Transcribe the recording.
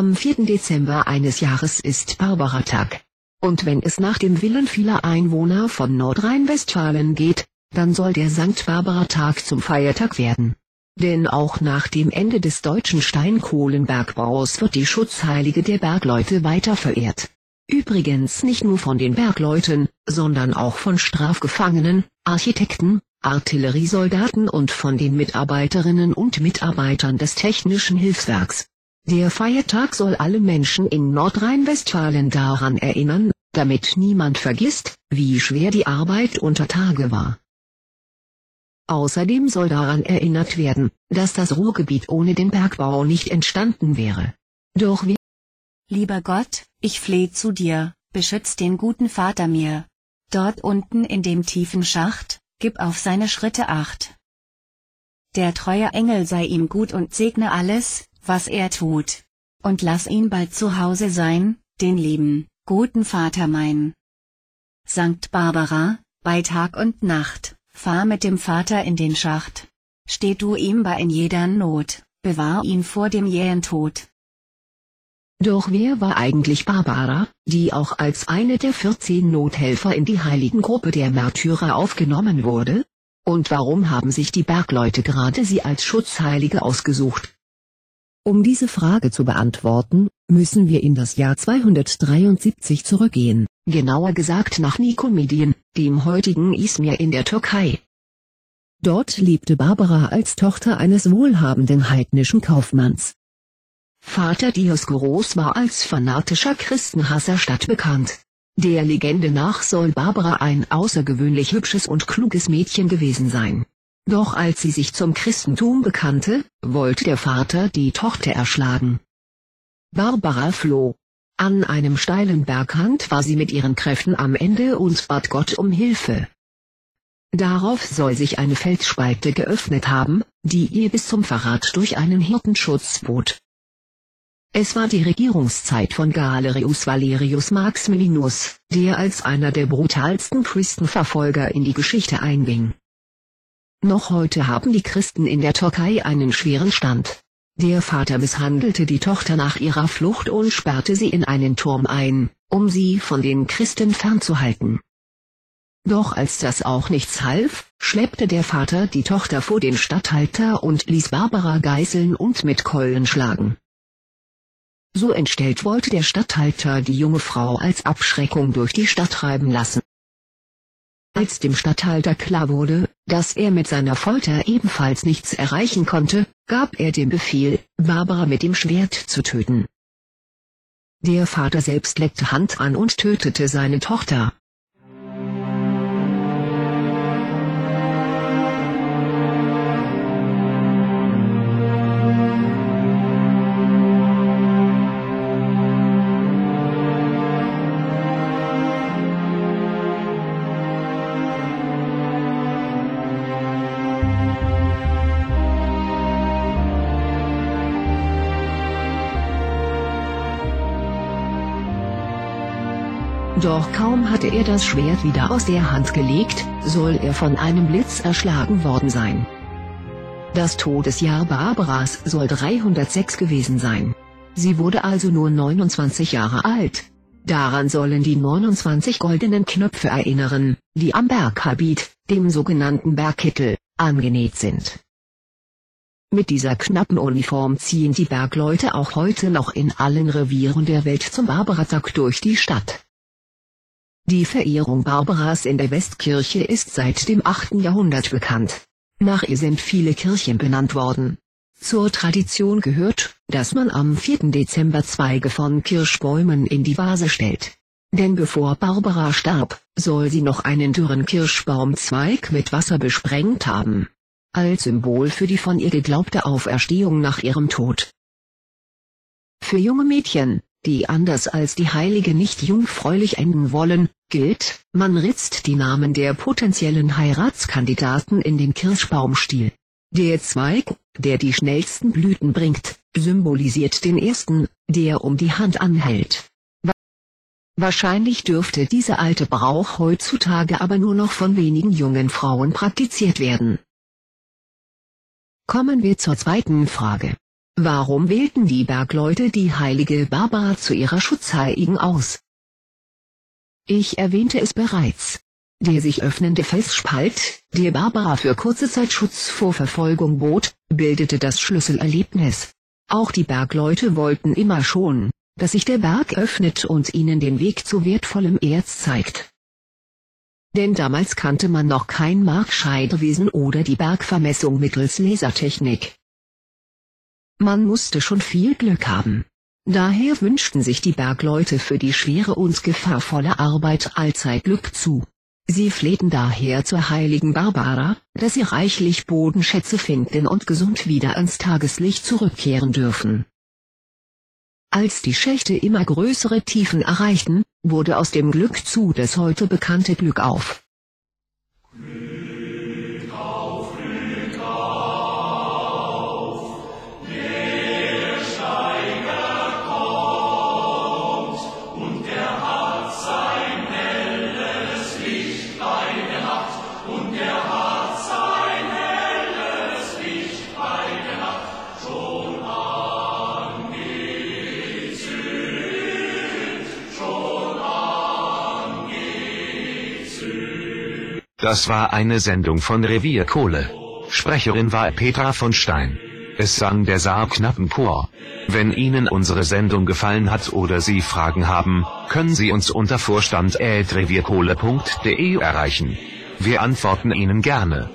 Am 4. Dezember eines Jahres ist Barbaratag. Und wenn es nach dem Willen vieler Einwohner von Nordrhein-Westfalen geht, dann soll der Sankt Barbara-Tag zum Feiertag werden. Denn auch nach dem Ende des deutschen Steinkohlenbergbaus wird die Schutzheilige der Bergleute weiter verehrt. Übrigens nicht nur von den Bergleuten, sondern auch von Strafgefangenen, Architekten, Artilleriesoldaten und von den Mitarbeiterinnen und Mitarbeitern des Technischen Hilfswerks. Der Feiertag soll alle Menschen in Nordrhein-Westfalen daran erinnern, damit niemand vergisst, wie schwer die Arbeit unter Tage war. Außerdem soll daran erinnert werden, dass das Ruhrgebiet ohne den Bergbau nicht entstanden wäre. Doch wir Lieber Gott, ich flehe zu dir, beschütz den guten Vater mir. Dort unten in dem tiefen Schacht, gib auf seine Schritte acht. Der treue Engel sei ihm gut und segne alles, was er tut. Und lass ihn bald zu Hause sein, den lieben, guten Vater mein. Sankt Barbara, bei Tag und Nacht, fahr mit dem Vater in den Schacht. Steh du ihm bei in jeder Not, bewahr ihn vor dem jähen Tod. Doch wer war eigentlich Barbara, die auch als eine der 14 Nothelfer in die Heiligengruppe der Märtyrer aufgenommen wurde? Und warum haben sich die Bergleute gerade sie als Schutzheilige ausgesucht? Um diese Frage zu beantworten, müssen wir in das Jahr 273 zurückgehen, genauer gesagt nach Nikomedien, dem heutigen Izmir in der Türkei. Dort lebte Barbara als Tochter eines wohlhabenden heidnischen Kaufmanns. Vater Dioskoros war als fanatischer Christenhasser stadtbekannt. Der Legende nach soll Barbara ein außergewöhnlich hübsches und kluges Mädchen gewesen sein. Doch als sie sich zum Christentum bekannte, wollte der Vater die Tochter erschlagen. Barbara floh. An einem steilen Berghand war sie mit ihren Kräften am Ende und bat Gott um Hilfe. Darauf soll sich eine Felsspalte geöffnet haben, die ihr bis zum Verrat durch einen Hirtenschutz bot. Es war die Regierungszeit von Galerius Valerius Maximianus, der als einer der brutalsten Christenverfolger in die Geschichte einging. Noch heute haben die Christen in der Türkei einen schweren Stand. Der Vater misshandelte die Tochter nach ihrer Flucht und sperrte sie in einen Turm ein, um sie von den Christen fernzuhalten. Doch als das auch nichts half, schleppte der Vater die Tochter vor den Statthalter und ließ Barbara geißeln und mit Keulen schlagen. So entstellt wollte der Statthalter die junge Frau als Abschreckung durch die Stadt treiben lassen. Als dem Statthalter klar wurde, dass er mit seiner Folter ebenfalls nichts erreichen konnte, gab er den Befehl, Barbara mit dem Schwert zu töten. Der Vater selbst leckte Hand an und tötete seine Tochter. Doch kaum hatte er das Schwert wieder aus der Hand gelegt, soll er von einem Blitz erschlagen worden sein. Das Todesjahr Barbaras soll 306 gewesen sein. Sie wurde also nur 29 Jahre alt. Daran sollen die 29 goldenen Knöpfe erinnern, die am Berghabit, dem sogenannten Bergkittel, angenäht sind. Mit dieser knappen Uniform ziehen die Bergleute auch heute noch in allen Revieren der Welt zum Barbaratag durch die Stadt. Die Verehrung Barbaras in der Westkirche ist seit dem 8. Jahrhundert bekannt. Nach ihr sind viele Kirchen benannt worden. Zur Tradition gehört, dass man am 4. Dezember Zweige von Kirschbäumen in die Vase stellt. Denn bevor Barbara starb, soll sie noch einen dürren Kirschbaumzweig mit Wasser besprengt haben. Als Symbol für die von ihr geglaubte Auferstehung nach ihrem Tod. Für junge Mädchen, die anders als die Heilige nicht jungfräulich enden wollen, gilt, man ritzt die Namen der potenziellen Heiratskandidaten in den Kirschbaumstiel. Der Zweig, der die schnellsten Blüten bringt, symbolisiert den ersten, der um die Hand anhält. Wahrscheinlich dürfte dieser alte Brauch heutzutage aber nur noch von wenigen jungen Frauen praktiziert werden. Kommen wir zur zweiten Frage. Warum wählten die Bergleute die heilige Barbara zu ihrer Schutzheiligen aus? Ich erwähnte es bereits. Der sich öffnende Felsspalt, der Barbara für kurze Zeit Schutz vor Verfolgung bot, bildete das Schlüsselerlebnis. Auch die Bergleute wollten immer schon, dass sich der Berg öffnet und ihnen den Weg zu wertvollem Erz zeigt. Denn damals kannte man noch kein Markscheidewesen oder die Bergvermessung mittels Lasertechnik. Man musste schon viel Glück haben. Daher wünschten sich die Bergleute für die schwere und gefahrvolle Arbeit allzeit Glück zu. Sie flehten daher zur heiligen Barbara, dass sie reichlich Bodenschätze finden und gesund wieder ans Tageslicht zurückkehren dürfen. Als die Schächte immer größere Tiefen erreichten, wurde aus dem Glück zu das heute bekannte Glück auf. Das war eine Sendung von Revierkohle. Sprecherin war Petra von Stein. Es sang der Saarknappenchor. Wenn Ihnen unsere Sendung gefallen hat oder Sie Fragen haben, können Sie uns unter vorstand.revierkohle.de erreichen. Wir antworten Ihnen gerne.